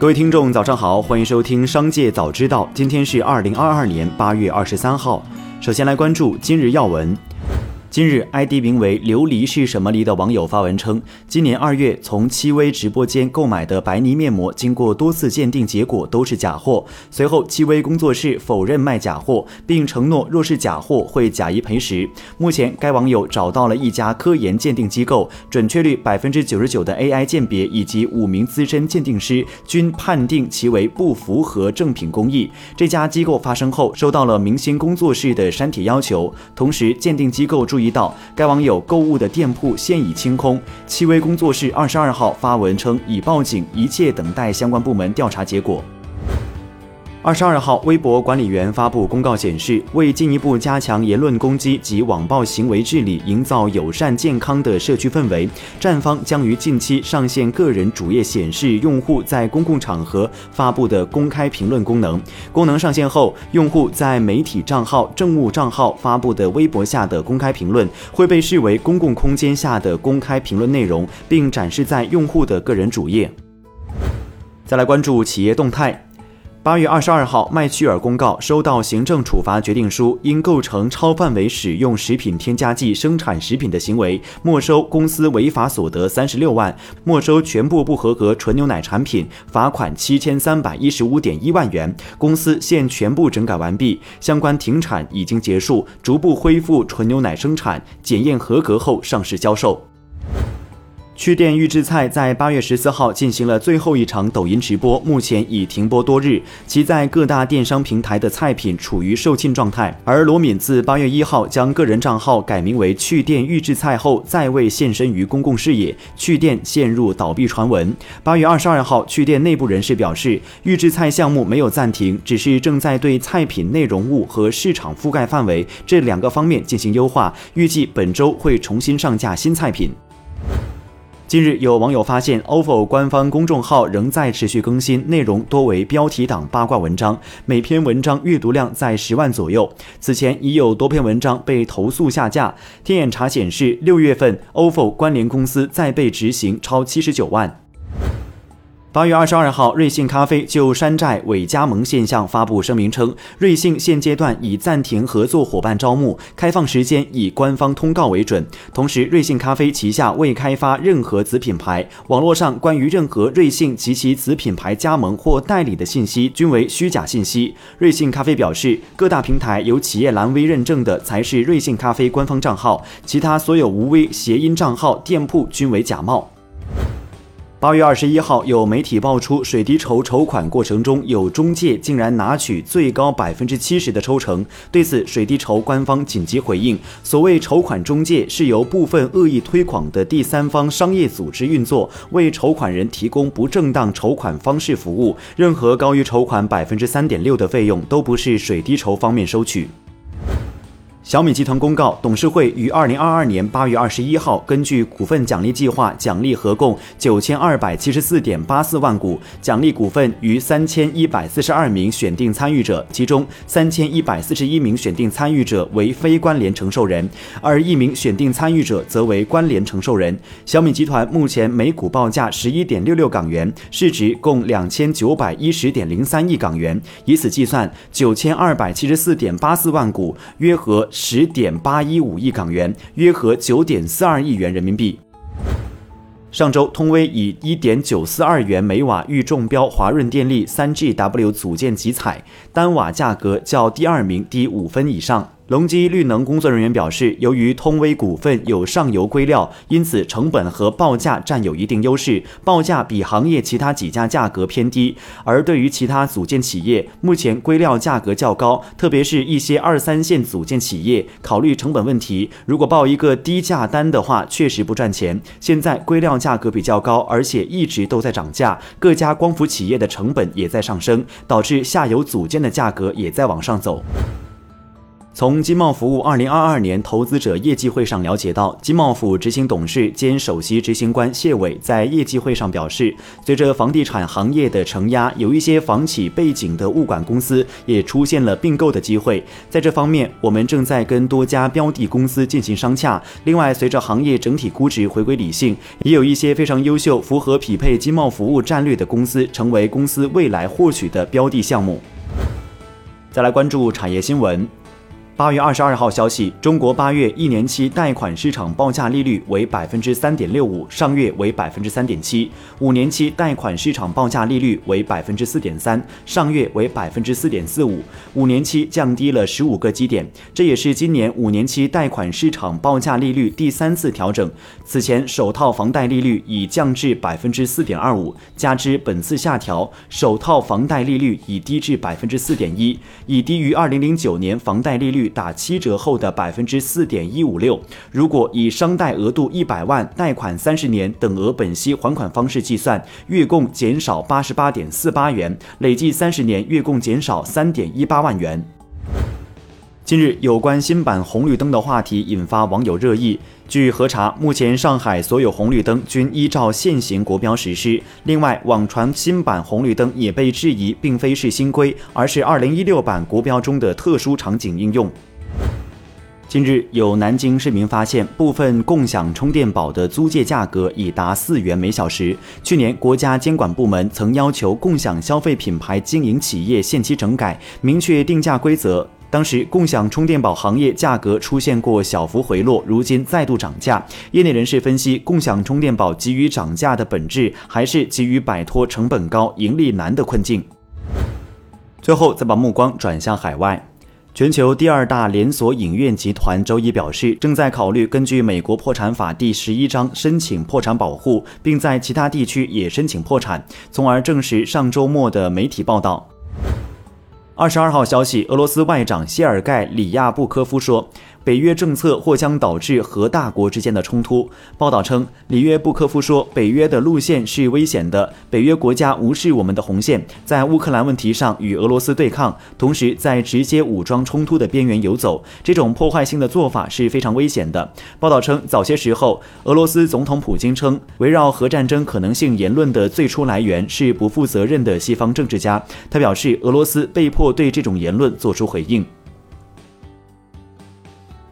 各位听众，早上好，欢迎收听《商界早知道》。今天是二零二二年八月二十三号。首先来关注今日要闻。今日，ID 名为“琉璃是什么梨”的网友发文称，今年二月从戚薇直播间购买的白泥面膜，经过多次鉴定，结果都是假货。随后，戚薇工作室否认卖假货，并承诺若是假货会假一赔十。目前，该网友找到了一家科研鉴定机构，准确率百分之九十九的 AI 鉴别以及五名资深鉴定师均判定其为不符合正品工艺。这家机构发声后，收到了明星工作室的删帖要求，同时鉴定机构注。注意到，该网友购物的店铺现已清空。戚薇工作室二十二号发文称已报警，一切等待相关部门调查结果。二十二号，微博管理员发布公告显示，为进一步加强言论攻击及网暴行为治理，营造友善健康的社区氛围，站方将于近期上线个人主页显示用户在公共场合发布的公开评论功能。功能上线后，用户在媒体账号、政务账号发布的微博下的公开评论会被视为公共空间下的公开评论内容，并展示在用户的个人主页。再来关注企业动态。八月二十二号，麦趣尔公告收到行政处罚决定书，因构成超范围使用食品添加剂生产食品的行为，没收公司违法所得三十六万，没收全部不合格纯牛奶产品，罚款七千三百一十五点一万元。公司现全部整改完毕，相关停产已经结束，逐步恢复纯牛奶生产，检验合格后上市销售。趣店预制菜在八月十四号进行了最后一场抖音直播，目前已停播多日。其在各大电商平台的菜品处于售罄状态。而罗敏自八月一号将个人账号改名为趣店预制菜后，再未现身于公共视野，趣店陷入倒闭传闻。八月二十二号，趣店内部人士表示，预制菜项目没有暂停，只是正在对菜品内容物和市场覆盖范围这两个方面进行优化，预计本周会重新上架新菜品。近日，有网友发现，ofo 官方公众号仍在持续更新，内容多为标题党八卦文章，每篇文章阅读量在十万左右。此前已有多篇文章被投诉下架。天眼查显示，六月份 ofo 关联公司再被执行超七十九万。八月二十二号，瑞幸咖啡就山寨伪加盟现象发布声明称，瑞幸现阶段已暂停合作伙伴招募，开放时间以官方通告为准。同时，瑞幸咖啡旗下未开发任何子品牌，网络上关于任何瑞幸及其子品牌加盟或代理的信息均为虚假信息。瑞幸咖啡表示，各大平台有企业蓝 V 认证的才是瑞幸咖啡官方账号，其他所有无 V 谐音账号、店铺均为假冒。八月二十一号，有媒体爆出水滴筹筹款过程中有中介竟然拿取最高百分之七十的抽成。对此，水滴筹官方紧急回应：所谓筹款中介是由部分恶意推广的第三方商业组织运作，为筹款人提供不正当筹款方式服务。任何高于筹款百分之三点六的费用都不是水滴筹方面收取。小米集团公告，董事会于二零二二年八月二十一号，根据股份奖励计划奖励合共九千二百七十四点八四万股，奖励股份于三千一百四十二名选定参与者，其中三千一百四十一名选定参与者为非关联承受人，而一名选定参与者则为关联承受人。小米集团目前每股报价十一点六六港元，市值共两千九百一十点零三亿港元，以此计算，九千二百七十四点八四万股约合。十点八一五亿港元，约合九点四二亿元人民币。上周，通威以一点九四二元每瓦预中标华润电力三 GW 组件集采，单瓦价格较第二名低五分以上。隆基绿能工作人员表示，由于通威股份有上游硅料，因此成本和报价占有一定优势，报价比行业其他几家价格偏低。而对于其他组件企业，目前硅料价格较高，特别是一些二三线组件企业，考虑成本问题，如果报一个低价单的话，确实不赚钱。现在硅料价格比较高，而且一直都在涨价，各家光伏企业的成本也在上升，导致下游组件的价格也在往上走。从金茂服务二零二二年投资者业绩会上了解到，金茂府执行董事兼首席执行官谢伟在业绩会上表示，随着房地产行业的承压，有一些房企背景的物管公司也出现了并购的机会。在这方面，我们正在跟多家标的公司进行商洽。另外，随着行业整体估值回归理性，也有一些非常优秀、符合匹配金茂服务战略的公司，成为公司未来获取的标的项目。再来关注产业新闻。八月二十二号消息，中国八月一年期贷款市场报价利率为百分之三点六五，上月为百分之三点七；五年期贷款市场报价利率为百分之四点三，上月为百分之四点四五，五年期降低了十五个基点。这也是今年五年期贷款市场报价利率第三次调整。此前首套房贷利率已降至百分之四点二五，加之本次下调，首套房贷利率已低至百分之四点一，已低于二零零九年房贷利率。打七折后的百分之四点一五六，如果以商贷额度一百万、贷款三十年等额本息还款方式计算，月供减少八十八点四八元，累计三十年月供减少三点一八万元。近日，有关新版红绿灯的话题引发网友热议。据核查，目前上海所有红绿灯均依照现行国标实施。另外，网传新版红绿灯也被质疑并非是新规，而是二零一六版国标中的特殊场景应用。近日，有南京市民发现，部分共享充电宝的租借价格已达四元每小时。去年，国家监管部门曾要求共享消费品牌经营企业限期整改，明确定价规则。当时，共享充电宝行业价格出现过小幅回落，如今再度涨价。业内人士分析，共享充电宝急于涨价的本质，还是急于摆脱成本高、盈利难的困境。最后，再把目光转向海外。全球第二大连锁影院集团周一表示，正在考虑根据美国破产法第十一章申请破产保护，并在其他地区也申请破产，从而证实上周末的媒体报道。二十二号消息，俄罗斯外长谢尔盖·里亚布科夫说。北约政策或将导致核大国之间的冲突。报道称，里约布科夫说，北约的路线是危险的，北约国家无视我们的红线，在乌克兰问题上与俄罗斯对抗，同时在直接武装冲突的边缘游走。这种破坏性的做法是非常危险的。报道称，早些时候，俄罗斯总统普京称，围绕核战争可能性言论的最初来源是不负责任的西方政治家。他表示，俄罗斯被迫对这种言论做出回应。